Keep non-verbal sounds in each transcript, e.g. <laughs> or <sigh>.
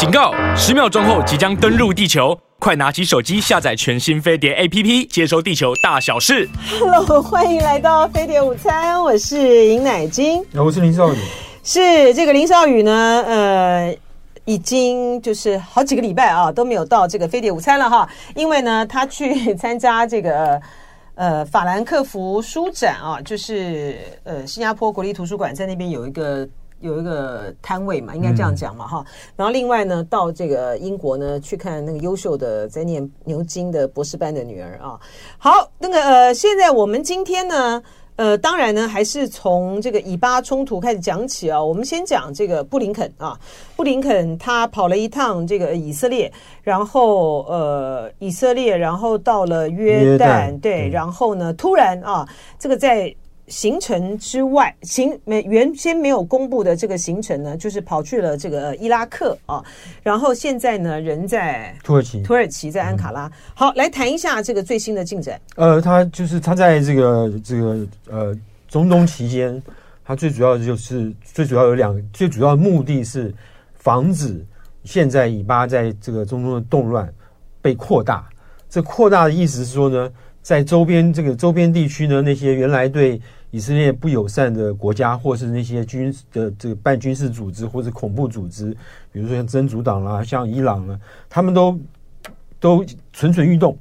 警告！十秒钟后即将登陆地球，快拿起手机下载全新飞碟 APP，接收地球大小事。Hello，欢迎来到飞碟午餐，我是尹乃金，我是林少宇。是这个林少宇呢？呃，已经就是好几个礼拜啊都没有到这个飞碟午餐了哈，因为呢，他去参加这个。呃，法兰克福书展啊，就是呃，新加坡国立图书馆在那边有一个有一个摊位嘛，应该这样讲嘛哈、嗯。然后另外呢，到这个英国呢去看那个优秀的在念牛津的博士班的女儿啊。好，那个呃，现在我们今天呢。呃，当然呢，还是从这个以巴冲突开始讲起啊。我们先讲这个布林肯啊，布林肯他跑了一趟这个以色列，然后呃，以色列，然后到了约旦，约旦对，然后呢，突然啊，这个在。行程之外，行没原先没有公布的这个行程呢，就是跑去了这个伊拉克啊，然后现在呢，人在土耳其，土耳其在安卡拉。嗯、好，来谈一下这个最新的进展。呃，他就是他在这个这个呃中东期间，他最主要的就是最主要有两个，最主要的目的是防止现在以巴在这个中东的动乱被扩大。这扩大的意思是说呢，在周边这个周边地区呢，那些原来对以色列不友善的国家，或是那些军的这个半军事组织或者恐怖组织，比如说像真主党啦、像伊朗啊，他们都都蠢蠢欲动。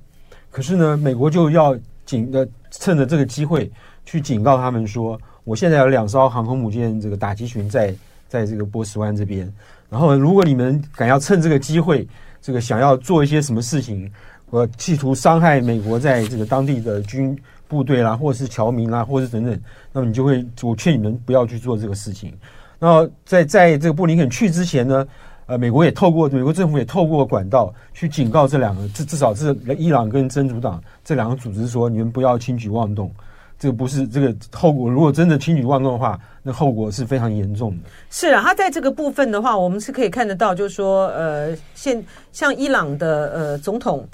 可是呢，美国就要警的趁着这个机会去警告他们说，我现在有两艘航空母舰这个打击群在在这个波斯湾这边，然后如果你们敢要趁这个机会，这个想要做一些什么事情，我企图伤害美国在这个当地的军。部队啦，或者是侨民啦，或者是等等，那么你就会，我劝你们不要去做这个事情。然后在在这个布林肯去之前呢，呃，美国也透过美国政府也透过管道去警告这两个，至至少是伊朗跟真主党这两个组织说，你们不要轻举妄动。这个不是这个后果，如果真的轻举妄动的话，那后果是非常严重的。是啊，他在这个部分的话，我们是可以看得到，就是说，呃，现像伊朗的呃总统。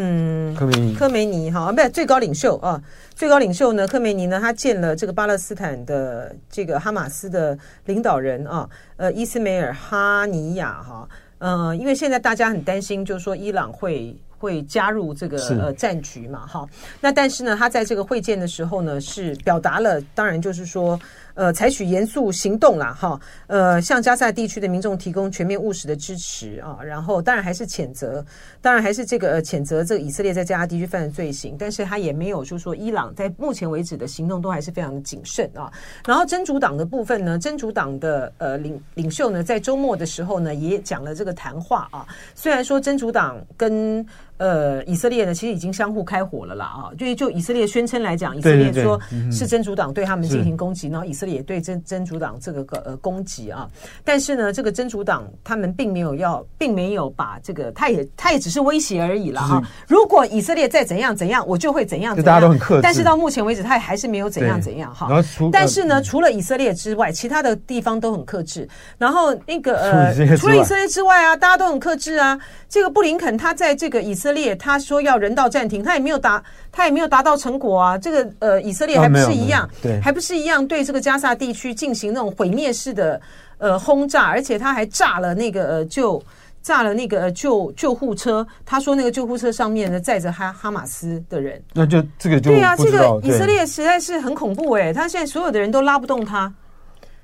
嗯，科梅尼，科梅尼哈，不是最高领袖啊，最高领袖呢，科梅尼呢，他见了这个巴勒斯坦的这个哈马斯的领导人啊，呃，伊斯梅尔哈尼亚哈，呃，因为现在大家很担心，就是说伊朗会会加入这个呃战局嘛，哈，那但是呢，他在这个会见的时候呢，是表达了，当然就是说。呃，采取严肃行动啦，哈，呃，向加萨地区的民众提供全面务实的支持啊，然后当然还是谴责，当然还是这个、呃、谴责这个以色列在加沙地区犯的罪行，但是他也没有就是说伊朗在目前为止的行动都还是非常的谨慎啊。然后真主党的部分呢，真主党的呃领领袖呢，在周末的时候呢，也讲了这个谈话啊，虽然说真主党跟呃，以色列呢，其实已经相互开火了啦啊！就就以色列宣称来讲，以色列说是真主党对他们进行攻击，然后以色列也对真真主党这个个呃攻击啊。但是呢，这个真主党他们并没有要，并没有把这个，他也他也只是威胁而已了哈。如果以色列再怎样怎样，我就会怎样怎样。大家都很克制。但是到目前为止，他也还是没有怎样怎样哈。但是呢，除了以色列之外，其他的地方都很克制。然后那个呃，除了以色列之外啊，大家都很克制啊。这个布林肯他在这个以色列，他说要人道暂停，他也没有达，他也没有达到成果啊。这个呃，以色列还不是一样，对，还不是一样对这个加沙地区进行那种毁灭式的呃轰炸，而且他还炸了那个呃救炸了那个救救护车。他说那个救护车上面呢载着哈哈马斯的人，那就这个就对啊，这个以色列实在是很恐怖哎，他现在所有的人都拉不动他。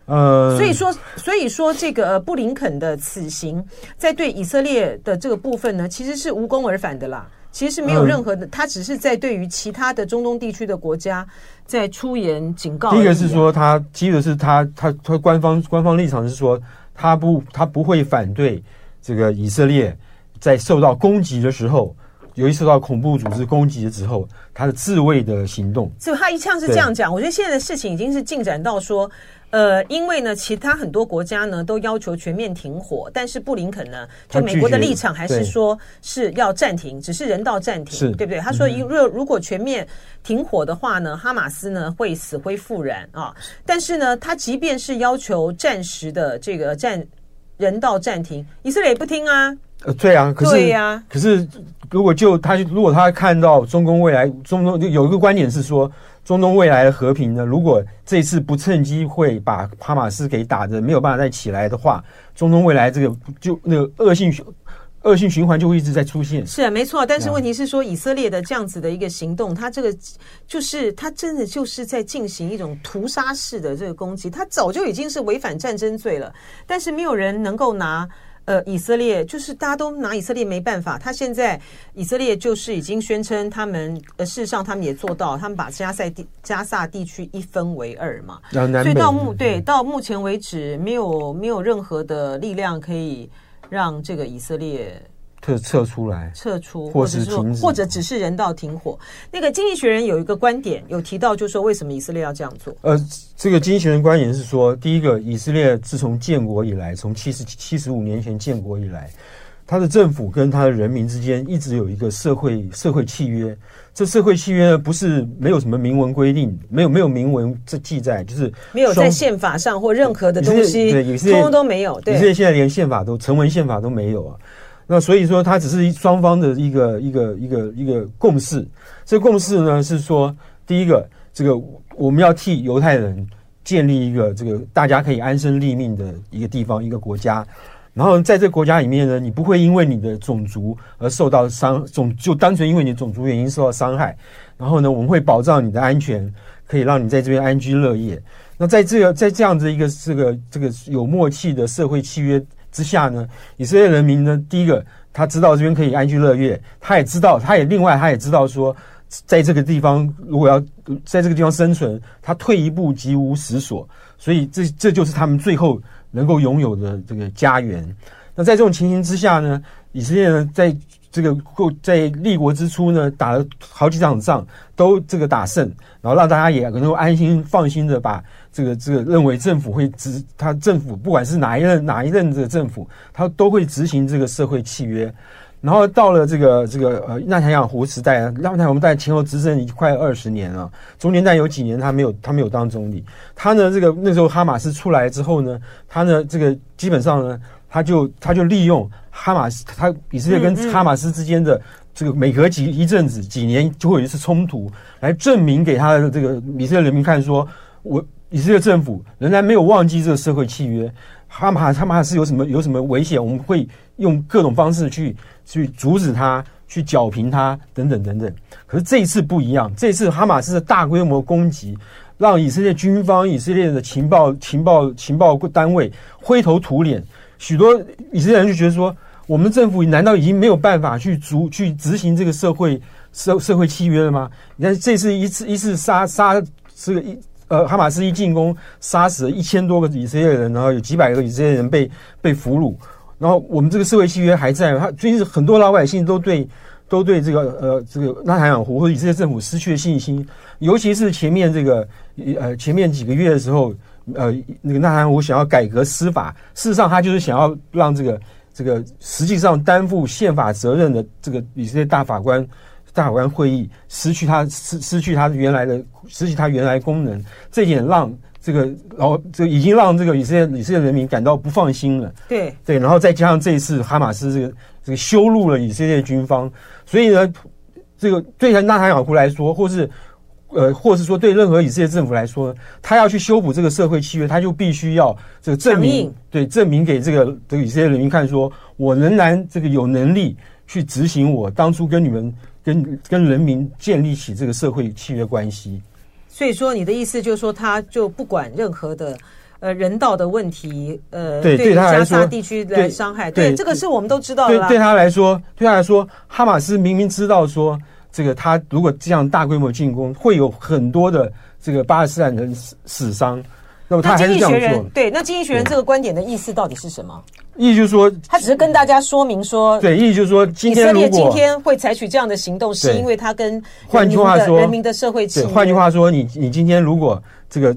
呃，所以说，所以说，这个布林肯的此行，在对以色列的这个部分呢，其实是无功而返的啦。其实是没有任何的，他只是在对于其他的中东地区的国家在出言警告。第一个是说，他第一个是他他他官方官方立场是说，他不他不会反对这个以色列在受到攻击的时候，由于受到恐怖组织攻击的时候，他的自卫的行动。就他一向是这样讲，我觉得现在的事情已经是进展到说。呃，因为呢，其他很多国家呢都要求全面停火，但是布林肯呢，就美国的立场还是说是要暂停，只是人道暂停，对不对？他说，若如果全面停火的话呢，哈马斯呢会死灰复燃啊。但是呢，他即便是要求暂时的这个暂人道暂停，以色列也不听啊。呃，对啊，可是对呀、啊，可是如果就他，如果他看到中东未来，中东有一个观点是说，中东未来的和平呢，如果这次不趁机会把哈马斯给打的没有办法再起来的话，中东未来这个就那个恶性恶性循环就会一直在出现。是啊，没错。但是问题是说，以色列的这样子的一个行动，他这个就是他真的就是在进行一种屠杀式的这个攻击，他早就已经是违反战争罪了，但是没有人能够拿。呃，以色列就是大家都拿以色列没办法。他现在以色列就是已经宣称他们，呃，事实上他们也做到，他们把加塞地加萨地区一分为二嘛。所以到目对到目前为止，没有没有任何的力量可以让这个以色列。撤撤出来，撤出，或者是说，或者只是人道停火。那个《经济学人》有一个观点，有提到，就是说为什么以色列要这样做？呃，这个《经济学人》观点是说，第一个，以色列自从建国以来，从七十七十五年前建国以来，他的政府跟他的人民之间一直有一个社会社会契约。这社会契约呢，不是没有什么明文规定，没有没有明文这记载，就是没有在宪法上或任何的东西，通通都没有。对，以色列现在连宪法都成文宪法都没有啊。那所以说，它只是双方的一个一个一个一个共识。这共识呢，是说，第一个，这个我们要替犹太人建立一个这个大家可以安身立命的一个地方，一个国家。然后在这个国家里面呢，你不会因为你的种族而受到伤，种就单纯因为你种族原因受到伤害。然后呢，我们会保障你的安全，可以让你在这边安居乐业。那在这个在这样子一个这个这个有默契的社会契约。之下呢，以色列人民呢，第一个他知道这边可以安居乐业，他也知道，他也另外他也知道说，在这个地方如果要在这个地方生存，他退一步即无死所，所以这这就是他们最后能够拥有的这个家园。那在这种情形之下呢，以色列呢，在这个在立国之初呢，打了好几场仗，都这个打胜，然后让大家也能够安心放心的把。这个这个认为政府会执他政府不管是哪一任哪一任的政府，他都会执行这个社会契约。然后到了这个这个呃纳坦雅胡时代，纳坦雅胡在前后执政快二十年了，中间但有几年他没有他没有当总理。他呢这个那时候哈马斯出来之后呢，他呢这个基本上呢他就他就利用哈马斯他以色列跟哈马斯之间的这个每隔几一阵子几年就会有一次冲突，来证明给他的这个以色列人民看说我。以色列政府仍然没有忘记这个社会契约，哈马哈马斯有什么有什么危险，我们会用各种方式去去阻止他，去剿平他，等等等等。可是这一次不一样，这次哈马斯的大规模攻击，让以色列军方、以色列的情报情报情报单位灰头土脸，许多以色列人就觉得说，我们政府难道已经没有办法去逐去执行这个社会社社会契约了吗？你看这次一次一次杀杀这个一。呃，哈马斯一进攻，杀死了一千多个以色列人，然后有几百个以色列人被被俘虏。然后我们这个社会契约还在，他最近很多老百姓都对都对这个呃这个纳坦雅胡或者以色列政府失去了信心。尤其是前面这个呃前面几个月的时候，呃那个纳坦雅胡想要改革司法，事实上他就是想要让这个这个实际上担负宪法责任的这个以色列大法官。大法官会议失去它失失去它原来的失去它原来功能，这点让这个然后这已经让这个以色列以色列人民感到不放心了。对对，然后再加上这一次哈马斯这个这个羞辱了以色列军方，所以呢，这个对纳塔尔胡来说，或是呃，或是说对任何以色列政府来说，他要去修补这个社会契约，他就必须要这个证明对证明给这个这个以色列人民看，说我仍然这个有能力去执行我当初跟你们。跟跟人民建立起这个社会契约关系，所以说你的意思就是说，他就不管任何的呃人道的问题，呃，对对他来说，加沙地区来伤害，对，对这个是我们都知道的。对对他来说，对他来说，哈马斯明明知道说，这个他如果这样大规模进攻，会有很多的这个巴勒斯坦人死死伤。那么他还是这样做。对，那经济学人这个观点的意思到底是什么？意思就是说，他只是跟大家说明说，对，意思就是说，今天以色列今天会采取这样的行动，是因为他跟换句话说，人民的社会契约。换句话说，你你今天如果这个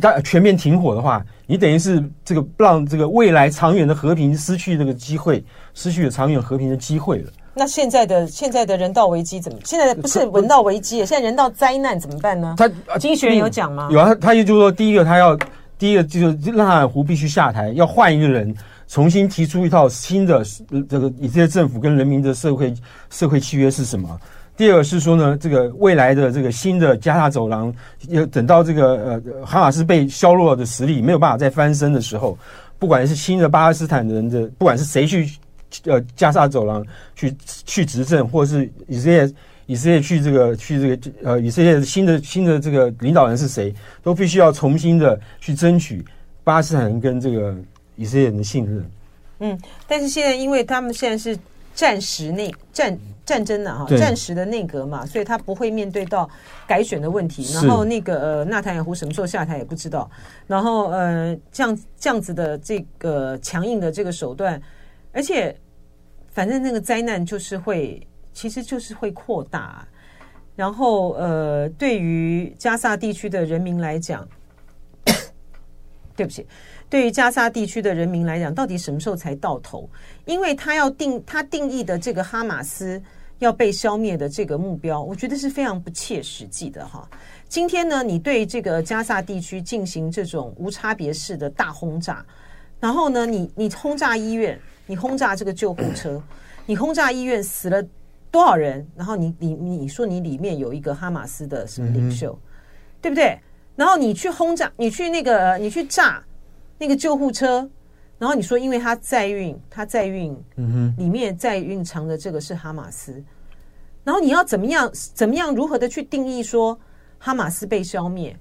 大全面停火的话，你等于是这个让这个未来长远的和平失去这个机会，失去了长远和平的机会了。那现在的现在的人道危机怎么？现在不是人道危机，现在人道灾难怎么办呢？他经济学人有讲吗？有啊，他也就是说，第一个他要，第一个就是纳坦雅胡必须下台，要换一个人重新提出一套新的这个以色列政府跟人民的社会社会契约是什么？第二个是说呢，这个未来的这个新的加沙走廊，要等到这个呃哈马斯被削弱的实力没有办法再翻身的时候，不管是新的巴勒斯坦人的，不管是谁去呃加沙走廊去去执政，或是以色列以色列去这个去这个呃以色列新的新的这个领导人是谁，都必须要重新的去争取巴勒斯坦人跟这个。以色列人的信任，嗯，但是现在因为他们现在是战时内战战争的哈，战时的内阁嘛，所以他不会面对到改选的问题。然后那个呃，纳坦雅胡什么时候下台也不知道。然后呃，这样这样子的这个强硬的这个手段，而且反正那个灾难就是会，其实就是会扩大。然后呃，对于加萨地区的人民来讲，<coughs> 对不起。对于加沙地区的人民来讲，到底什么时候才到头？因为他要定他定义的这个哈马斯要被消灭的这个目标，我觉得是非常不切实际的哈。今天呢，你对这个加沙地区进行这种无差别式的大轰炸，然后呢，你你轰炸医院，你轰炸这个救护车，你轰炸医院死了多少人？然后你你你说你里面有一个哈马斯的什么领袖，嗯、对不对？然后你去轰炸，你去那个你去炸。那个救护车，然后你说，因为他载运，他载运，嗯哼，里面载运藏的这个是哈马斯，然后你要怎么样，怎么样，如何的去定义说哈马斯被消灭？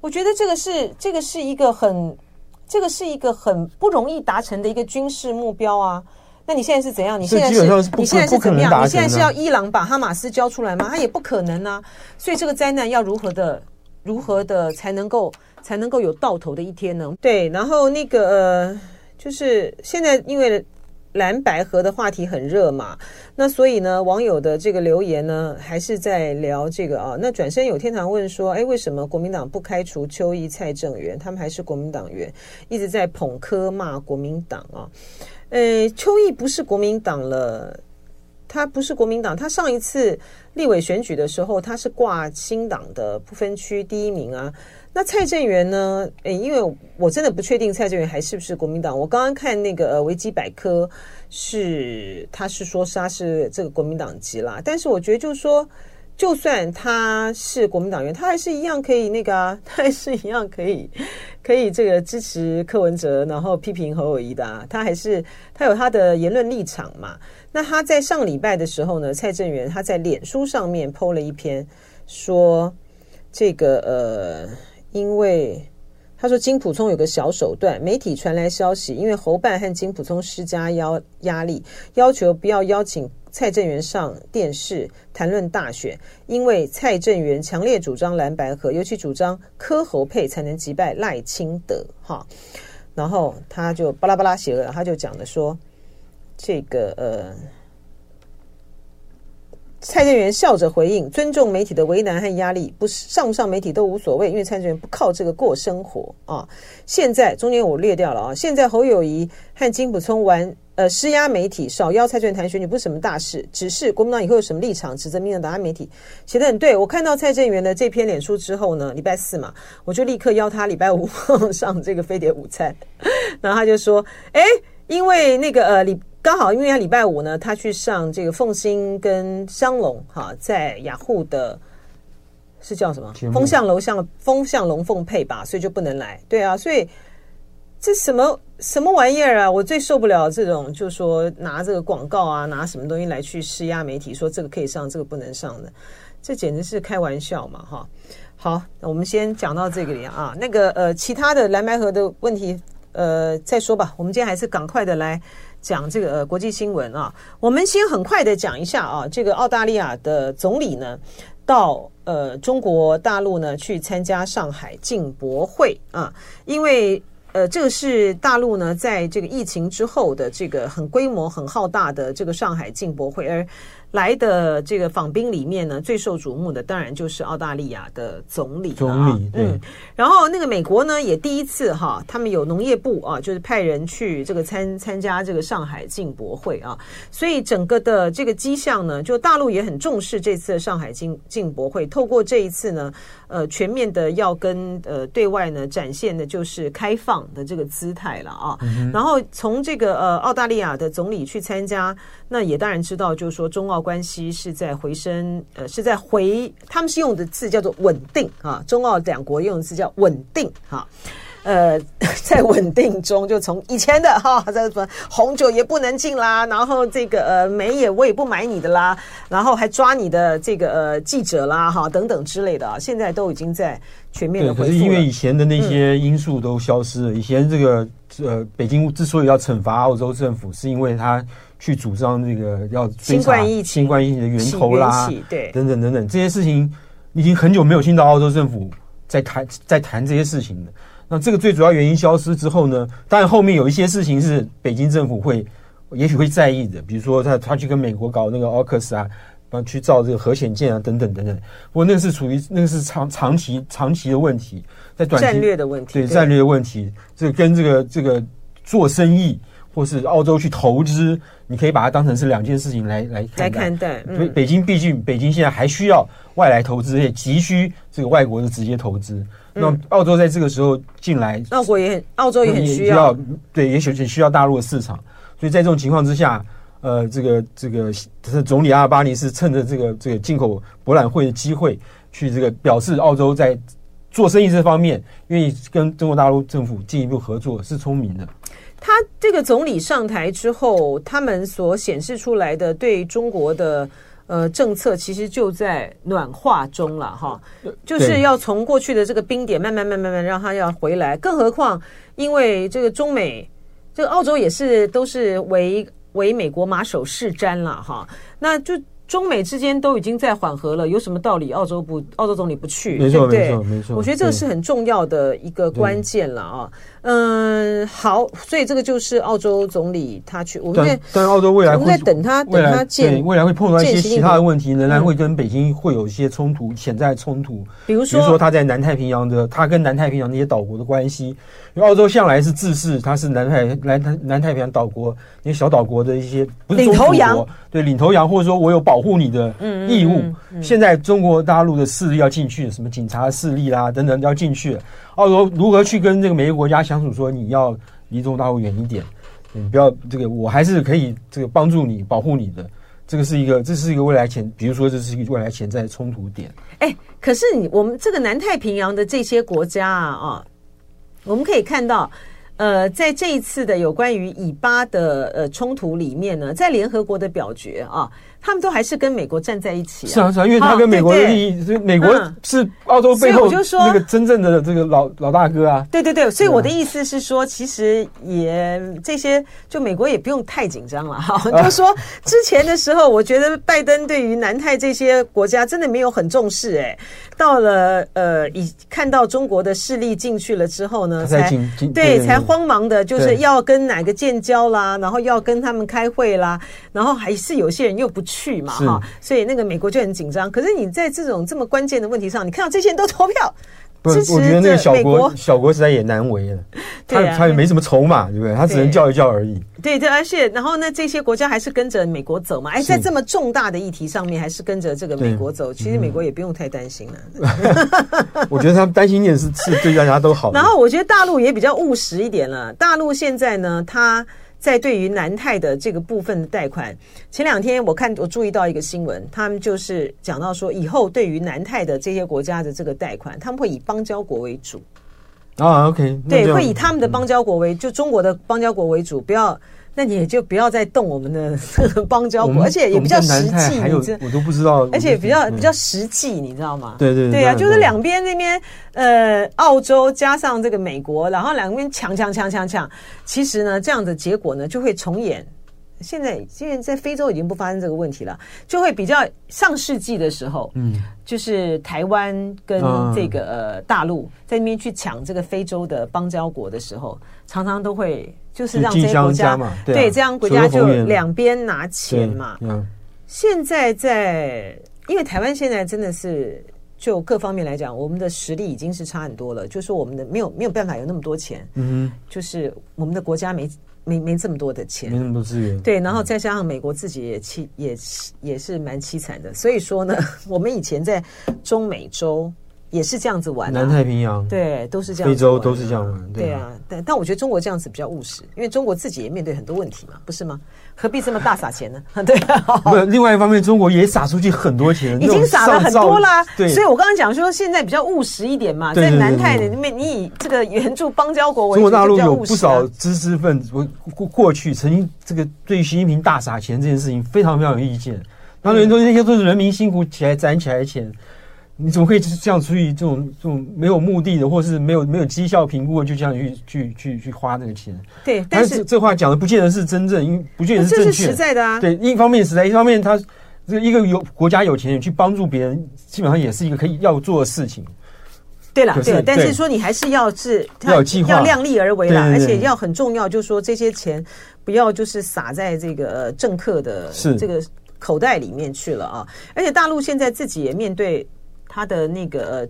我觉得这个是，这个是一个很，这个是一个很不容易达成的一个军事目标啊。那你现在是怎样？你现在是，你现在是怎么样？你现在是要伊朗把哈马斯交出来吗？他也不可能啊。所以这个灾难要如何的，如何的才能够？才能够有到头的一天呢？对，然后那个呃，就是现在因为蓝白合的话题很热嘛，那所以呢，网友的这个留言呢，还是在聊这个啊。那转身有天堂问说，哎，为什么国民党不开除邱毅、蔡正元？他们还是国民党员，一直在捧科骂国民党啊。呃，邱毅不是国民党了，他不是国民党，他上一次立委选举的时候，他是挂新党的不分区第一名啊。那蔡正元呢？诶，因为我真的不确定蔡正元还是不是国民党。我刚刚看那个维基百科是，他是说他是这个国民党籍啦。但是我觉得就是说，就算他是国民党员，他还是一样可以那个啊，他还是一样可以可以这个支持柯文哲，然后批评侯友谊的啊。他还是他有他的言论立场嘛。那他在上礼拜的时候呢，蔡正元他在脸书上面 PO 了一篇说这个呃。因为他说金普聪有个小手段，媒体传来消息，因为侯办和金普聪施加压压力，要求不要邀请蔡正元上电视谈论大选，因为蔡正元强烈主张蓝白合，尤其主张柯侯配才能击败赖清德。哈，然后他就巴拉巴拉写了，他就讲的说，这个呃。蔡正元笑着回应：“尊重媒体的为难和压力，不是上不上媒体都无所谓，因为蔡正元不靠这个过生活啊。现在中间我略掉了啊。现在侯友谊和金普聪玩呃施压媒体，少邀蔡正元谈选举，不是什么大事，只是国民党以后有什么立场，指责民进党媒体写得很对。我看到蔡正元的这篇脸书之后呢，礼拜四嘛，我就立刻邀他礼拜五 <laughs> 上这个飞碟午餐，然后他就说：哎，因为那个呃礼。”刚好，因为他礼拜五呢，他去上这个凤馨跟香龙哈，在雅虎的，是叫什么？风向楼向风向龙凤配吧，所以就不能来。对啊，所以这什么什么玩意儿啊？我最受不了这种，就是说拿这个广告啊，拿什么东西来去施压媒体，说这个可以上，这个不能上的，这简直是开玩笑嘛！哈，好，我们先讲到这个里啊。那个呃，其他的蓝白河的问题，呃，再说吧。我们今天还是赶快的来。讲这个国际新闻啊，我们先很快的讲一下啊，这个澳大利亚的总理呢，到呃中国大陆呢去参加上海进博会啊，因为呃这个是大陆呢在这个疫情之后的这个很规模很浩大的这个上海进博会，而来的这个访宾里面呢，最受瞩目的当然就是澳大利亚的总理。总理，嗯，然后那个美国呢，也第一次哈，他们有农业部啊，就是派人去这个参参加这个上海进博会啊，所以整个的这个迹象呢，就大陆也很重视这次的上海进进博会，透过这一次呢，呃，全面的要跟呃对外呢展现的就是开放的这个姿态了啊。嗯、然后从这个呃澳大利亚的总理去参加，那也当然知道，就是说中澳。关系是在回升，呃，是在回，他们是用的字叫做稳定啊，中澳两国用的字叫稳定哈，呃，<laughs> 在稳定中，就从以前的哈，在什么红酒也不能进啦，然后这个呃煤也我也不买你的啦，然后还抓你的这个呃记者啦哈等等之类的啊，现在都已经在全面的回复。可是因为以前的那些因素都消失了，嗯、以前这个呃北京之所以要惩罚澳洲政府，是因为他。去主张这个要追查新冠疫情、新冠疫情的源头啦，对，等等等等这些事情，已经很久没有听到澳洲政府在谈在谈这些事情了。那这个最主要原因消失之后呢，当然后面有一些事情是北京政府会也许会在意的，比如说他他去跟美国搞那个 AUKUS 啊，帮去造这个核潜舰啊，等等等等。不过那个是属于那个是长长期长期的问题，在短期战略的问题，对，对战略的问题，这跟这个这个做生意。或是澳洲去投资，你可以把它当成是两件事情来来来看待。所以北京毕竟北京现在还需要外来投资，也急需这个外国的直接投资。那澳洲在这个时候进来，澳国也很，澳洲也很需要，对，也许也需要大陆的市场。所以在这种情况之下，呃，这个这个是总理阿尔巴尼是趁着这个这个进口博览会的机会，去这个表示澳洲在做生意这方面愿意跟中国大陆政府进一步合作，是聪明的。他这个总理上台之后，他们所显示出来的对中国的呃政策，其实就在暖化中了哈，就是要从过去的这个冰点慢慢慢慢慢让他要回来。更何况，因为这个中美，这个澳洲也是都是为为美国马首是瞻了哈，那就。中美之间都已经在缓和了，有什么道理澳洲不澳洲总理不去？没错，没错，没错。我觉得这个是很重要的一个关键了啊。嗯，好，所以这个就是澳洲总理他去。我们在但澳洲未来会我们在等他等他见，未来会碰到一些其他的问题，仍然会跟北京会有一些冲突，潜在冲突。比如说，比如说他在南太平洋的，他跟南太平洋那些岛国的关系。因为澳洲向来是自视他是南太南南太平洋岛国那些小岛国的一些不是，领头羊，对领头羊，或者说我有保护你的义务。现在中国大陆的势力要进去，什么警察势力啦等等要进去了，澳洲如何去跟这个每个国家相处？说你要离中国大陆远一点，你不要这个，我还是可以这个帮助你保护你的。这个是一个，这是一个未来潜，比如说这是一个未来潜在的冲突点。哎，可是你我们这个南太平洋的这些国家啊啊。我们可以看到，呃，在这一次的有关于以巴的呃冲突里面呢，在联合国的表决啊。他们都还是跟美国站在一起啊！是啊，是啊，因为他跟美国的利益，所以美国是澳洲背后那个真正的这个老老大哥啊！对对对，所以我的意思是说，其实也这些，就美国也不用太紧张了哈。<laughs> 就说之前的时候，我觉得拜登对于南太这些国家真的没有很重视哎，到了呃，以看到中国的势力进去了之后呢，才对才慌忙的，就是要跟哪个建交啦，然后要跟他们开会啦，然后还是有些人又不去。去嘛哈，所以那个美国就很紧张。可是你在这种这么关键的问题上，你看到这些人都投票支持，我觉得那个小国小国实在也难为了。<laughs> 他他也没什么筹码，对不对？他只能叫一叫而已。对对，而且然后呢，这些国家还是跟着美国走嘛。哎，在这么重大的议题上面，还是跟着这个美国走。其实美国也不用太担心了。<laughs> 我觉得他们担心一点是是对大家都好。<laughs> 然后我觉得大陆也比较务实一点了。大陆现在呢，他。在对于南泰的这个部分的贷款，前两天我看我注意到一个新闻，他们就是讲到说，以后对于南泰的这些国家的这个贷款，他们会以邦交国为主。啊，OK，对，会以他们的邦交国为，就中国的邦交国为主，不要。那你也就不要再动我们的 <laughs> 邦交国，而且也比较实际。还有我都不知道，而且比较比较实际，你知道吗？对对对啊，就是两边那边呃，澳洲加上这个美国，然后两边抢抢抢抢抢，其实呢，这样的结果呢，就会重演。现在现在在非洲已经不发生这个问题了，就会比较上世纪的时候，嗯，就是台湾跟这个呃大陆在那边去抢这个非洲的邦交国的时候，常常都会。就是让这些国家，对这样国家就两边拿钱嘛。嗯现在在，因为台湾现在真的是就各方面来讲，我们的实力已经是差很多了。就是说我们的没有没有办法有那么多钱，嗯，就是我们的国家没没没这么多的钱，没那么多资源，对。然后再加上美国自己也凄也也是蛮凄惨的，所以说呢，<laughs> 我们以前在中美洲。也是这样子玩，南太平洋对，都是这样，非洲都是这样玩，对啊。但但我觉得中国这样子比较务实，因为中国自己也面对很多问题嘛，不是吗？何必这么大撒钱呢？<laughs> 对啊。不，另外一方面，中国也撒出去很多钱，已经撒了很多啦。对，所以我刚刚讲说，现在比较务实一点嘛，在南太里面，你以这个援助邦交国为主，中国大陆有不少知识分子，过过去曾经这个对于习近平大撒钱这件事情非常非常有意见。当然说那些都是人民辛苦起来攒起来的钱。你怎么可以就是这样出去这种这种没有目的的，或是没有没有绩效评估的，就这样去去去去花那个钱？对，但是，这，话讲的不见得是真正，因为不见得是正确。这是实在的啊。对，一方面实在，一方面他这个一个有国家有钱去帮助别人，基本上也是一个可以要做的事情。对了，对，但是说你还是要是要计划，要量力而为啦，而且要很重要，就是说这些钱不要就是撒在这个政客的这个口袋里面去了啊！而且大陆现在自己也面对。他的那个，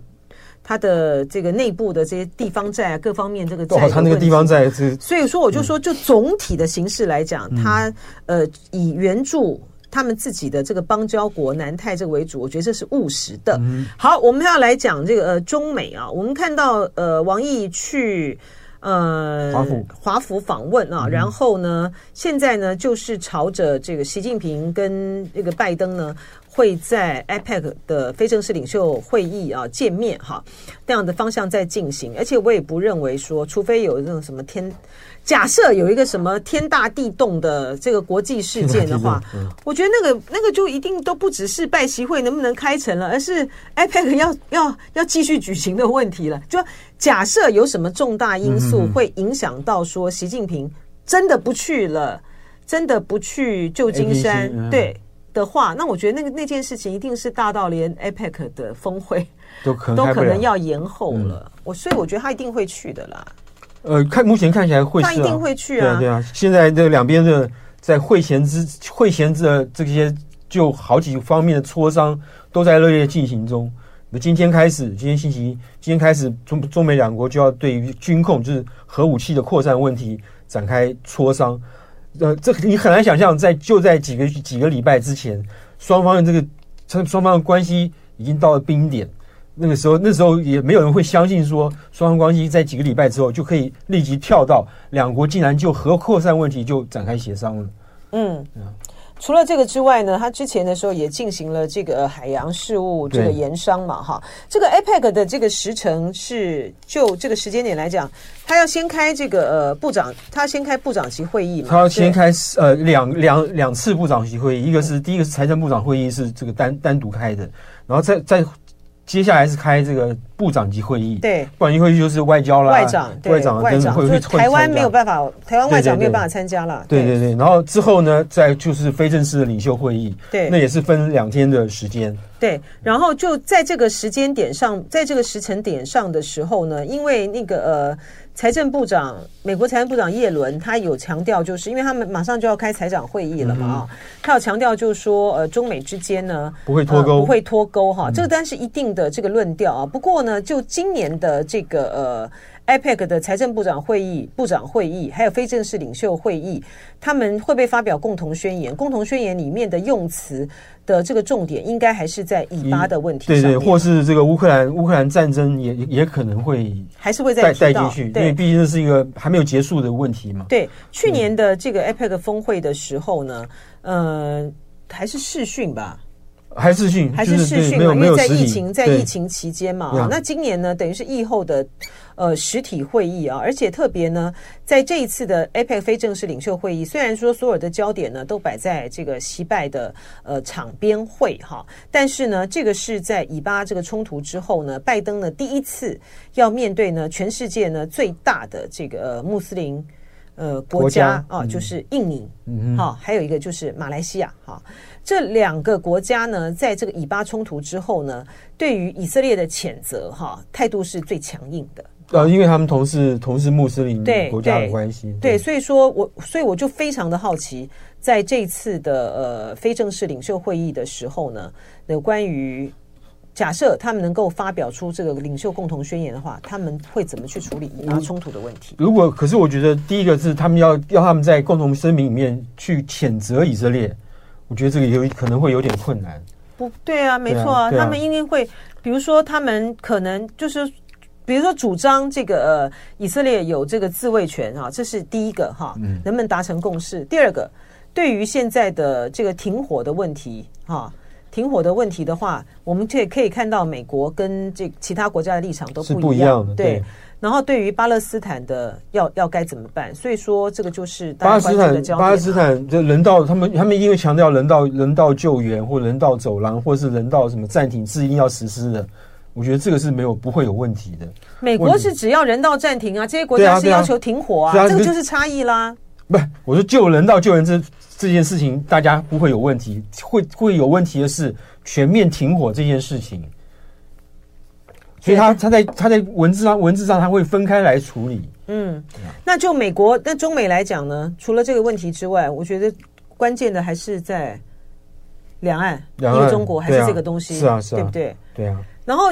他的这个内部的这些地方债啊，各方面这个债，他那个地方债是，所以说我就说，就总体的形式来讲，他呃以援助他们自己的这个邦交国南泰这个为主，我觉得这是务实的。好，我们要来讲这个呃中美啊，我们看到呃王毅去呃华府。华府访问啊，然后呢，现在呢就是朝着这个习近平跟那个拜登呢。会在 APEC 的非正式领袖会议啊见面哈，这样的方向在进行，而且我也不认为说，除非有那种什么天，假设有一个什么天大地动的这个国际事件的话，我觉得那个那个就一定都不只是拜习会能不能开成了，而是 APEC 要要要继续举行的问题了。就假设有什么重大因素会影响到说习近平真的不去了，真的不去旧金山，对。的话，那我觉得那个那件事情一定是大到连 APEC 的峰会都可能都可能要延后了。我、嗯、所以我觉得他一定会去的啦。呃，看目前看起来会他一定会去啊。对啊，现在这两边的在会前之会前的这些就好几方面的磋商都在热烈进行中。那今天开始，今天星期一，今天开始中中美两国就要对于军控，就是核武器的扩散问题展开磋商。呃，这你很难想象，在就在几个几个礼拜之前，双方的这个双双方的关系已经到了冰点。那个时候，那时候也没有人会相信说，双方关系在几个礼拜之后就可以立即跳到两国竟然就核扩散问题就展开协商了。嗯。嗯除了这个之外呢，他之前的时候也进行了这个海洋事务这个研商嘛，哈，这个 APEC 的这个时程是就这个时间点来讲，他要先开这个呃部长，他先开部长级会议嘛，他要先开呃两两两次部长级会议，一个是第一个是财政部长会议是这个单单独开的，然后再再。接下来是开这个部长级会议，对，部长级会议就是外交啦，外长，外长跟会会台湾没有办法，台湾外长没有办法参加了，对对对。然后之后呢，再就是非正式的领袖会议，对，那也是分两天的时间，对。然后就在这个时间点上，在这个时辰点上的时候呢，因为那个呃。财政部长，美国财政部长耶伦，他有强调，就是因为他们马上就要开财长会议了嘛，啊、嗯，他有强调，就是说，呃，中美之间呢，不会脱钩，呃，不会脱钩，哈，这个当然是一定的这个论调啊。不过呢，就今年的这个呃。APEC 的财政部长会议、部长会议，还有非正式领袖会议，他们会不会发表共同宣言？共同宣言里面的用词的这个重点，应该还是在以巴的问题上面，对对，或是这个乌克兰乌克兰战争也也可能会还是会再带进去，因为毕竟这是一个还没有结束的问题嘛。对，去年的这个 APEC 峰会的时候呢，呃，还是视讯吧。还是视讯，还是视讯嘛？因为在疫情在疫情期间嘛，啊，那今年呢，等于是疫后的呃实体会议啊，而且特别呢，在这一次的 APEC 非正式领袖会议，虽然说所有的焦点呢都摆在这个西拜的呃场边会哈，但是呢，这个是在以巴这个冲突之后呢，拜登呢第一次要面对呢全世界呢最大的这个、呃、穆斯林呃国家啊，就是印尼，嗯，好，还有一个就是马来西亚，哈。这两个国家呢，在这个以巴冲突之后呢，对于以色列的谴责，哈，态度是最强硬的。呃，因为他们同是同是穆斯林国家的关系，对，所以说我所以我就非常的好奇，在这次的呃非正式领袖会议的时候呢，有关于。假设他们能够发表出这个领袖共同宣言的话，他们会怎么去处理以巴冲突的问题？如果可是，我觉得第一个是他们要要他们在共同声明里面去谴责以色列，我觉得这个有可能会有点困难。不对啊，没错啊，啊啊他们应该会，比如说他们可能就是，比如说主张这个呃以色列有这个自卫权啊，这是第一个哈，能不能达成共识？嗯、第二个，对于现在的这个停火的问题哈。停火的问题的话，我们可以可以看到美国跟这其他国家的立场都不一样，不一样的。对，对，然后对于巴勒斯坦的要要该怎么办？所以说这个就是巴勒斯坦巴勒斯坦就人道，他们他们因为强调人道人道救援或人道走廊或是人道什么暂停是一定要实施的，我觉得这个是没有不会有问题的。美国是只要人道暂停啊，这些国家是要求停火啊，啊啊这个就是差异啦。不，我说救人道救人这。这件事情大家不会有问题，会会有问题的是全面停火这件事情，所以他他在他在文字上文字上他会分开来处理。嗯，那就美国那中美来讲呢，除了这个问题之外，我觉得关键的还是在两岸，两个中国还是这个东西，是啊是啊，对不对？对啊。然后，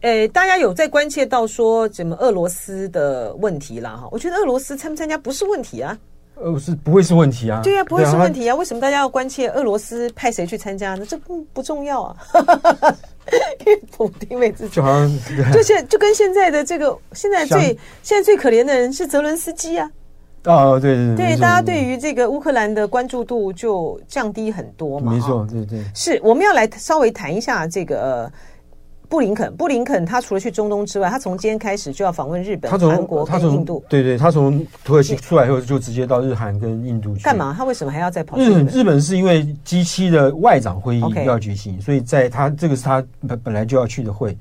诶，大家有在关切到说怎么俄罗斯的问题啦？哈，我觉得俄罗斯参不参加不是问题啊。呃，是不会是问题啊？对呀、啊，不会是问题啊！为什么大家要关切俄罗斯派谁去参加呢？这不不重要啊！<laughs> 因为普丁位置就好像就现就跟现在的这个现在最现在最可怜的人是泽伦斯基啊！哦，对对对，对，大家对于这个乌克兰的关注度就降低很多嘛。没错，对对，是我们要来稍微谈一下这个。呃布林肯，布林肯，他除了去中东之外，他从今天开始就要访问日本、韩国跟印度。对对，他从土耳其出来以后，就直接到日韩跟印度去。干嘛？他为什么还要再跑？日本日本是因为 G 七的外长会议要举行，所以在他这个是他本本来就要去的会，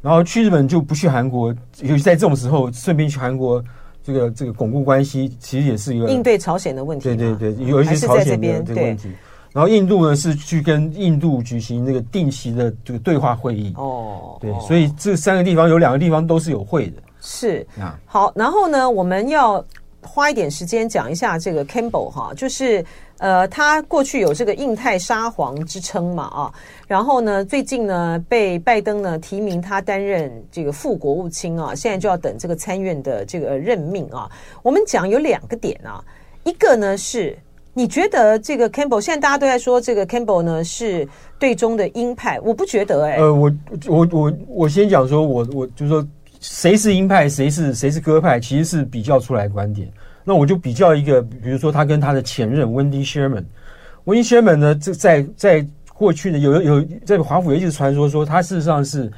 然后去日本就不去韩国，尤其在这种时候顺便去韩国，这个这个巩固关系，其实也是一个应对朝鲜的问题。对对对，有一些朝鲜的这个问题。然后印度呢是去跟印度举行那个定期的这个对话会议哦，对，所以这三个地方有两个地方都是有会的。是啊，好，然后呢，我们要花一点时间讲一下这个 Campbell 哈，就是呃，他过去有这个印太沙皇之称嘛啊，然后呢，最近呢被拜登呢提名他担任这个副国务卿啊，现在就要等这个参院的这个任命啊。我们讲有两个点啊，一个呢是。你觉得这个 Campbell 现在大家都在说这个 Campbell 呢是队中的鹰派，我不觉得哎、呃，我我我我先讲说，我我就是说谁是鹰派，谁是谁是鸽派，其实是比较出来观点。那我就比较一个，比如说他跟他的前任 Wendy Sherman，Wendy Sherman 呢，这在在过去呢有有在华府有一直传说说他事实上是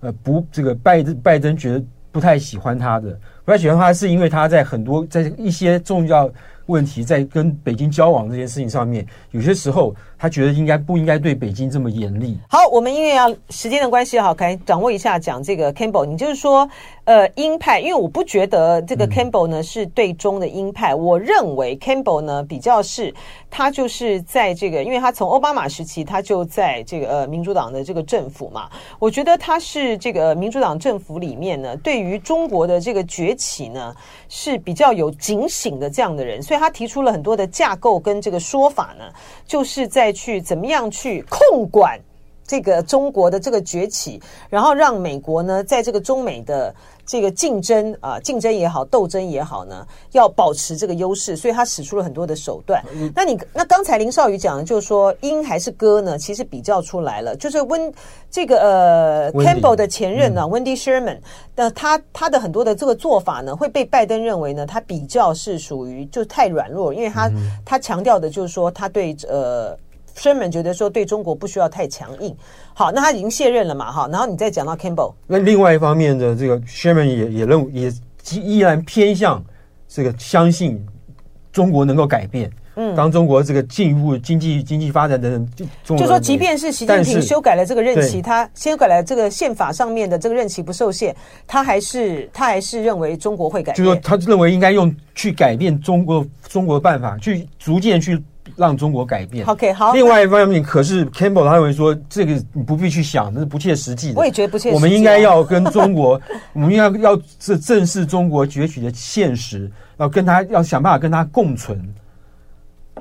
呃不这个拜登拜登觉得不太喜欢他的，不太喜欢他是因为他在很多在一些重要。问题在跟北京交往这件事情上面，有些时候他觉得应该不应该对北京这么严厉。好，我们因为要时间的关系，好，可以掌握一下讲这个 Campbell。你就是说，呃，鹰派，因为我不觉得这个 Campbell 呢是对中的鹰派。嗯、我认为 Campbell 呢比较是他就是在这个，因为他从奥巴马时期他就在这个呃民主党的这个政府嘛，我觉得他是这个民主党政府里面呢，对于中国的这个崛起呢是比较有警醒的这样的人。所以他提出了很多的架构跟这个说法呢，就是在去怎么样去控管这个中国的这个崛起，然后让美国呢在这个中美的这个竞争啊竞争也好斗争也好呢，要保持这个优势，所以他使出了很多的手段。那你那刚才林少宇讲的就是说鹰还是鸽呢？其实比较出来了，就是温这个呃 Campbell 的前任呢，Wendy Sherman，那他他的很多的这个做法呢，会被拜登认为呢，他比较是属于就太软弱，因为他他强调的就是说他对呃。Sherman 觉得说对中国不需要太强硬，好，那他已经卸任了嘛，哈，然后你再讲到 Campbell，那另外一方面的这个 Sherman 也也认也依然偏向这个相信中国能够改变，嗯，当中国这个进一步经济经济发展等等，就就说即便是习近平修改了这个任期，他修改了这个宪法上面的这个任期不受限，他还是他还是认为中国会改变，就说他认为应该用去改变中国中国的办法，去逐渐去。让中国改变。OK，好。另外一方面，可是 Campbell 他认为说，这个你不必去想，那是不切实际的。我也觉得不切实际。我们应该要跟中国，<laughs> 我们应该要这正视中国崛起的现实，要跟他要想办法跟他共存。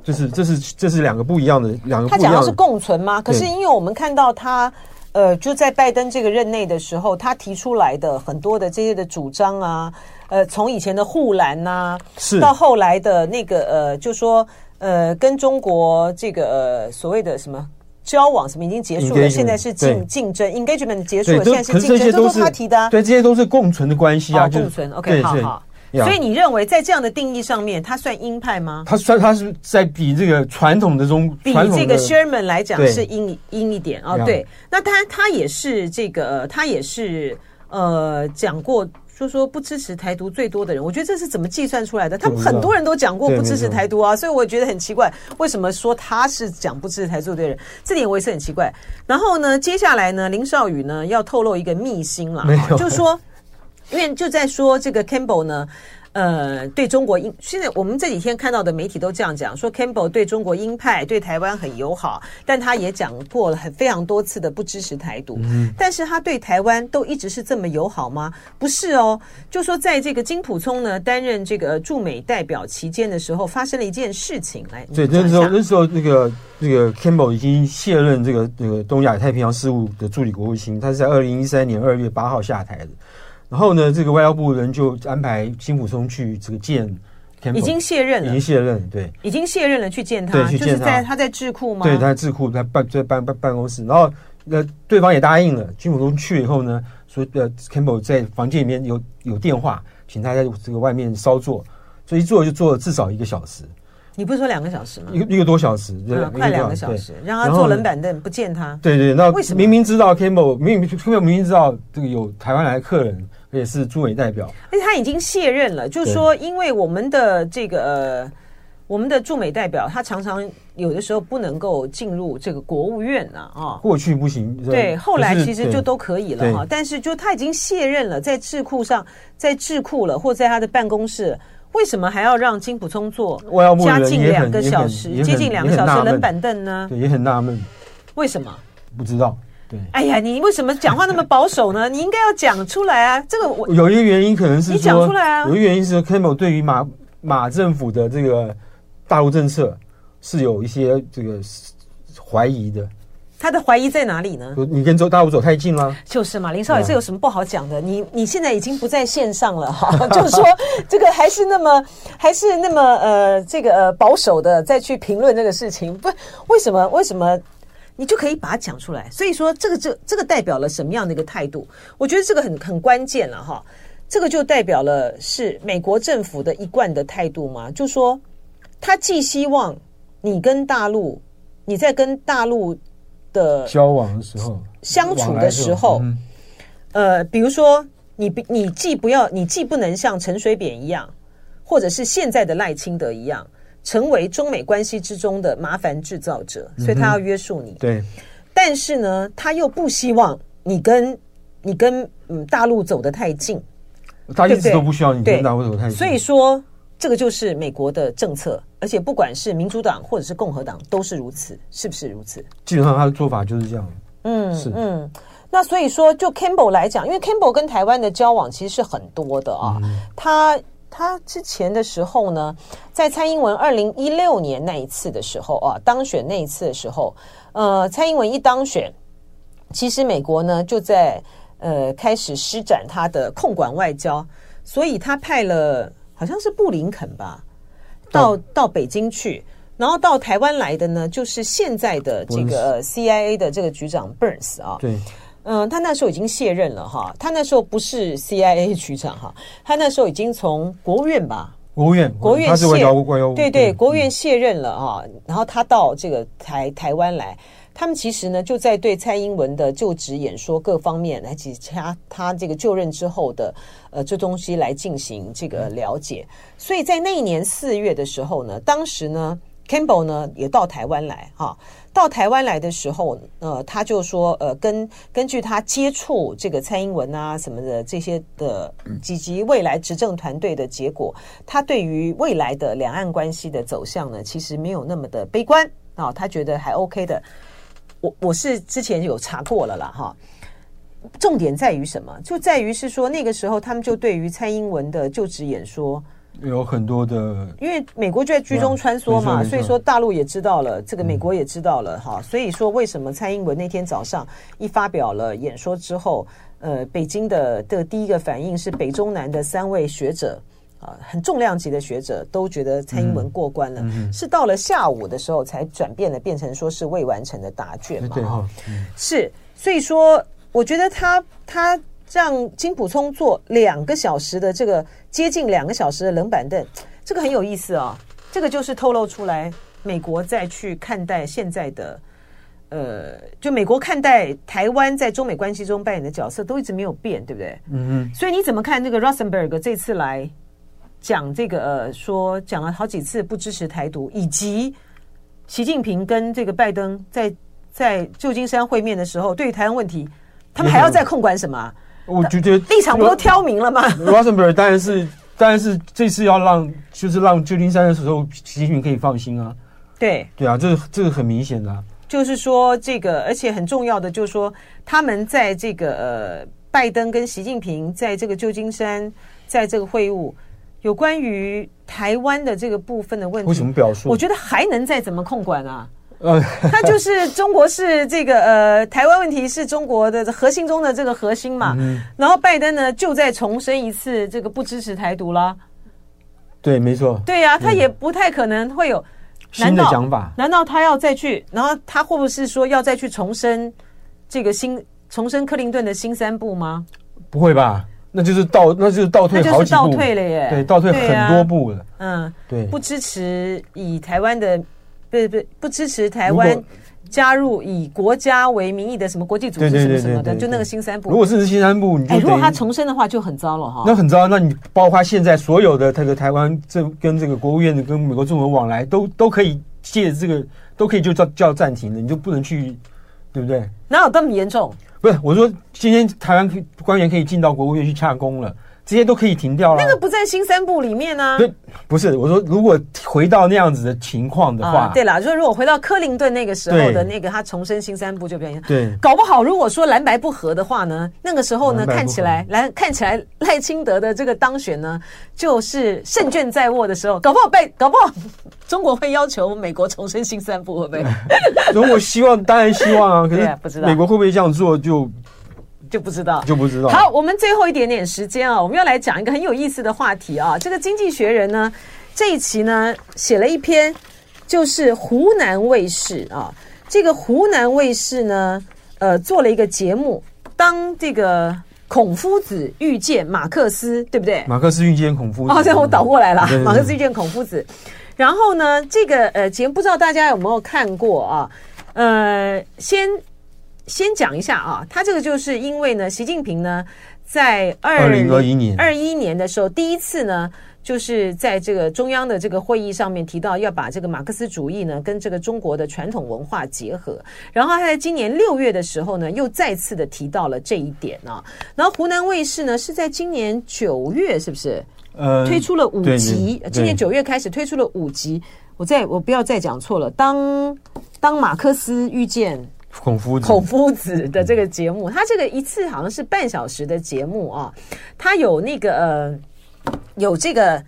就是这是这是两个不一样的两个不一样的。他讲的是共存吗？可是因为我们看到他。呃，就在拜登这个任内的时候，他提出来的很多的这些的主张啊，呃，从以前的护栏呐，是到后来的那个呃，就说呃，跟中国这个呃所谓的什么交往什么已经结束了，现在是竞竞争 engagement 结束了，现在是竞争，这些都是他提的，对，这些都是共存的关系啊，共存，OK，好好。所以你认为在这样的定义上面，他算鹰派吗？他算他是在比这个传统的中比这个 Sherman 来讲是鹰鹰一点啊、哦。对，那他他也是这个，他也是呃讲过，说说不支持台独最多的人。我觉得这是怎么计算出来的？他们很多人都讲过不支持台独啊，所以我觉得很奇怪，为什么说他是讲不支持台独的人？这点我也是很奇怪。然后呢，接下来呢，林少宇呢要透露一个秘辛了，就是说。因为就在说这个 Campbell 呢，呃，对中国鹰，现在我们这几天看到的媒体都这样讲，说 Campbell 对中国鹰派，对台湾很友好，但他也讲过了很非常多次的不支持台独。嗯，但是他对台湾都一直是这么友好吗？不是哦，就说在这个金普聪呢担任这个驻美代表期间的时候，发生了一件事情。来，对，那时候那时候那个那个 Campbell 已经卸任这个那个东亚太平洋事务的助理国务卿，他是在二零一三年二月八号下台的。然后呢，这个外交部人就安排金普松去这个见已经卸任了，已经卸任，对，已经卸任了，去见他，对，去见他，就是在他在智库吗？对，他在智库，在办在办办办公室，然后那对方也答应了。金溥聪去了以后呢，说呃，Campbell 在房间里面有有电话，请他在这个外面稍坐，所以一坐就坐了至少一个小时。你不是说两个小时吗？一个一个多小时，对，快两个小时，让他坐冷板凳不见他。对对，那为什么明明知道 Campbell 明明 Campbell 明明知道这个有台湾来的客人。也是驻美代表，而且他已经卸任了。就是说，因为我们的这个呃，我们的驻美代表，他常常有的时候不能够进入这个国务院呐啊。过去不行，对，后来其实就都可以了哈。但是就他已经卸任了，在智库上，在智库了，或在他的办公室，为什么还要让金普聪坐加近两个小时，接近两个小时冷板凳呢？对，也很纳闷，为什么？不知道。对，哎呀，你为什么讲话那么保守呢？<laughs> 你应该要讲出来啊！这个我有一个原因，可能是你讲出来啊。有一个原因是 Campbell 对于马马政府的这个大陆政策是有一些这个怀疑的。他的怀疑在哪里呢？你跟周大武走太近了。就是嘛，林少爷，这有什么不好讲的？你你现在已经不在线上了哈，<laughs> 就是说这个还是那么还是那么呃这个呃保守的再去评论这个事情，不为什么为什么？你就可以把它讲出来，所以说这个这这个代表了什么样的一个态度？我觉得这个很很关键了哈，这个就代表了是美国政府的一贯的态度嘛，就说他既希望你跟大陆，你在跟大陆的交往的时候、相处的时候，呃，比如说你你既不要，你既不能像陈水扁一样，或者是现在的赖清德一样。成为中美关系之中的麻烦制造者，所以他要约束你。对，但是呢，他又不希望你跟你跟嗯大陆走得太近。他一直都不需要你跟大陆走太近。所以说，这个就是美国的政策，而且不管是民主党或者是共和党都是如此，是不是如此？基本上他的做法就是这样。嗯，是嗯。那所以说，就 Campbell 来讲，因为 Campbell 跟台湾的交往其实是很多的啊，嗯、他。他之前的时候呢，在蔡英文二零一六年那一次的时候啊，当选那一次的时候，呃，蔡英文一当选，其实美国呢就在呃开始施展他的控管外交，所以他派了好像是布林肯吧，到到北京去，然后到台湾来的呢，就是现在的这个 CIA 的这个局长 Burns 啊，对。嗯，他那时候已经卸任了哈，他那时候不是 CIA 局长哈，他那时候已经从国务院吧，国务院，国务院卸，对对，对，国务院卸任了啊，然后他到这个台台湾来，他们其实呢就在对蔡英文的就职演说各方面来其他他这个就任之后的呃这东西来进行这个了解，所以在那一年四月的时候呢，当时呢 Campbell 呢也到台湾来哈。到台湾来的时候，呃，他就说，呃，根根据他接触这个蔡英文啊什么的这些的，以及未来执政团队的结果，他对于未来的两岸关系的走向呢，其实没有那么的悲观啊、他觉得还 OK 的。我我是之前有查过了啦，哈。重点在于什么？就在于是说那个时候他们就对于蔡英文的就职演说。有很多的，因为美国就在居中穿梭嘛，所以说大陆也知道了，这个美国也知道了哈，所以说为什么蔡英文那天早上一发表了演说之后，呃，北京的的第一个反应是北中南的三位学者啊，很重量级的学者都觉得蔡英文过关了，是到了下午的时候才转变了，变成说是未完成的答卷嘛，哈，是，所以说我觉得他他。让金普聪坐两个小时的这个接近两个小时的冷板凳，这个很有意思啊、哦。这个就是透露出来，美国再去看待现在的，呃，就美国看待台湾在中美关系中扮演的角色都一直没有变，对不对？嗯嗯。所以你怎么看那个 Rosenberg 这次来讲这个呃，说讲了好几次不支持台独，以及习近平跟这个拜登在在旧金山会面的时候，对于台湾问题，他们还要再控管什么？我就觉得立场不都挑明了吗？<laughs> Rosenberg 当然是，当然是这次要让，就是让旧金山的时候，习近平可以放心啊。对对啊，这个这个很明显的、啊。就是说，这个而且很重要的，就是说，他们在这个呃，拜登跟习近平在这个旧金山，在这个会晤，有关于台湾的这个部分的问题，为什么表述？我觉得还能再怎么控管啊？呃，<laughs> 他就是中国是这个呃，台湾问题是中国的核心中的这个核心嘛。嗯、然后拜登呢，就再重申一次这个不支持台独了。对，没错。对呀、啊，他也不太可能会有新的想法。难道他要再去？然后他会不会是说要再去重申这个新重申克林顿的新三部吗？不会吧？那就是倒，那就是倒退好几步，倒退了耶。对，倒退很多步了。啊、嗯，对，不支持以台湾的。不不不支持台湾加入以国家为名义的什么国际组织什么什么的，就那个新三部。如果是新三部，你就、欸、如果他重申的话，就很糟了哈。那很糟，那你包括现在所有的这个台湾这跟这个国务院的跟美国政府往来，都都可以借这个都可以就叫叫暂停的，你就不能去，对不对？哪有这么严重？不是，我说今天台湾官员可以进到国务院去洽公了。这些都可以停掉了。那个不在新三部里面呢、啊？对，不是我说，如果回到那样子的情况的话，啊、对啦，就是如果回到克林顿那个时候的那个，他重申新三部就变成对，搞不好如果说蓝白不合的话呢，那个时候呢，看起来蓝看起来赖清德的这个当选呢，就是胜券在握的时候，搞不好被搞不好中国会要求美国重申新三部，会不会？<laughs> 如果希望，当然希望啊，可是不知道美国会不会这样做就。就不知道，就不知道。好，我们最后一点点时间啊，我们要来讲一个很有意思的话题啊。这个《经济学人》呢，这一期呢写了一篇，就是湖南卫视啊，这个湖南卫视呢，呃，做了一个节目，当这个孔夫子遇见马克思，对不对？马克思遇见孔夫子。哦，这样我倒过来了。对对对，马克思遇见孔夫子。然后呢，这个呃节目不知道大家有没有看过啊？呃，先。先讲一下啊，他这个就是因为呢，习近平呢，在二零二一年二一年的时候，第一次呢，就是在这个中央的这个会议上面提到要把这个马克思主义呢跟这个中国的传统文化结合，然后他在今年六月的时候呢，又再次的提到了这一点啊。然后湖南卫视呢是在今年九月，是不是？呃，推出了五集，今年九月开始推出了五集。我再我不要再讲错了，当当马克思遇见。孔夫子，孔夫子的这个节目，他这个一次好像是半小时的节目啊，他有那个呃，有这个。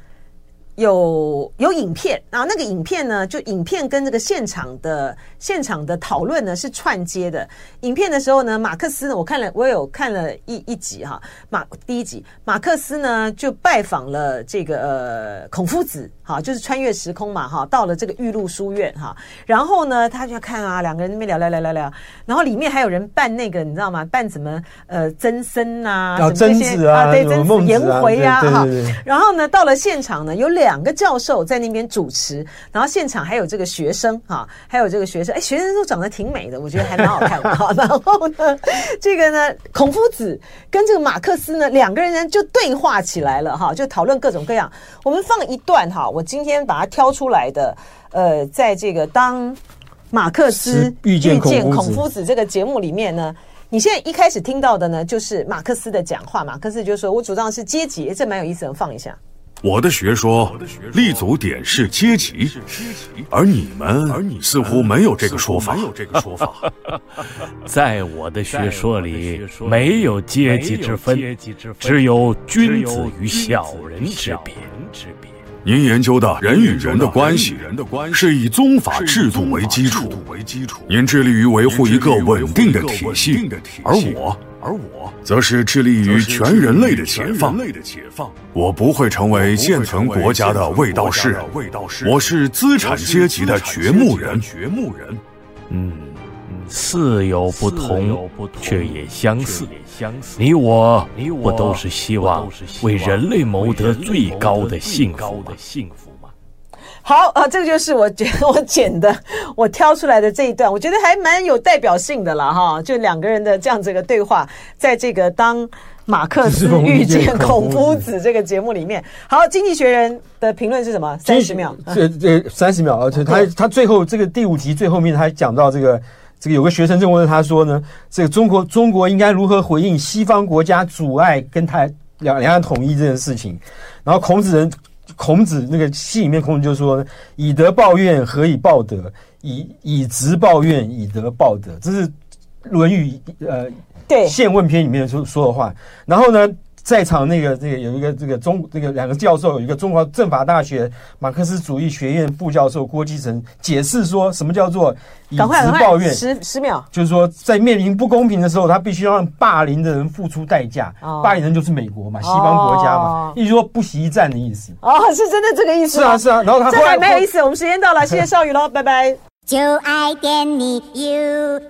有有影片啊，然后那个影片呢，就影片跟这个现场的现场的讨论呢是串接的。影片的时候呢，马克思呢，我看了，我有看了一一集哈，马第一集，马克思呢就拜访了这个呃孔夫子，哈，就是穿越时空嘛，哈，到了这个玉露书院哈，然后呢，他就看啊，两个人那边聊聊聊聊聊，然后里面还有人扮那个你知道吗？扮什么呃曾参啊，什么曾子啊，对，曾子颜回呀，哈，然后呢，到了现场呢，有两。两个教授在那边主持，然后现场还有这个学生哈，还有这个学生，哎，学生都长得挺美的，我觉得还蛮好看的哈。<laughs> 然后呢，这个呢，孔夫子跟这个马克思呢，两个人呢就对话起来了哈，就讨论各种各样。我们放一段哈，我今天把它挑出来的，呃，在这个当马克思遇见孔夫子这个节目里面呢，你现在一开始听到的呢，就是马克思的讲话。马克思就说：“我主张是阶级，这蛮有意思的，放一下。”我的学说立足点是阶级，而你们似乎没有这个说法。在我的学说里，没有阶级之分，只有君子与小人之别。您研究的人与人的关系，是以宗法制度为基础，您致力于维护一个稳定的体系，而我。而我则是致力于全人类的解放。我不会成为现存国家的卫道士，我是资产阶级的掘墓人。嗯，似有不同，却也相似。你我不都是希望为人类谋得最高的幸福吗？好啊，这个就是我觉得我剪的，我挑出来的这一段，我觉得还蛮有代表性的了哈。就两个人的这样这个对话，在这个当马克思遇见孔夫子这个节目里面。好，《经济学人》的评论是什么？三十秒。这这三十秒，而且他他最后这个第五集最后面，他还讲到这个这个有个学生就问他说呢，这个中国中国应该如何回应西方国家阻碍跟他两两岸统一这件事情？然后孔子人。孔子那个戏里面，孔子就说：“以德报怨，何以报德？以以直报怨，以德报德。”这是《论语》呃，对《宪问篇》里面说说的话。然后呢？在场那个这个有一个这个中这个两个教授，有一个中国政法大学马克思主义学院副教授郭基成解释说，什么叫做以直抱怨？十十秒，就是说在面临不公平的时候，他必须要让霸凌的人付出代价。哦、霸凌人就是美国嘛，西方国家嘛，意思、哦、说不惜一战的意思。哦，是真的这个意思。是啊，是啊。然后他这还没有意思。我们时间到了，谢谢少宇喽，拜拜。<laughs> 就爱点你 UFO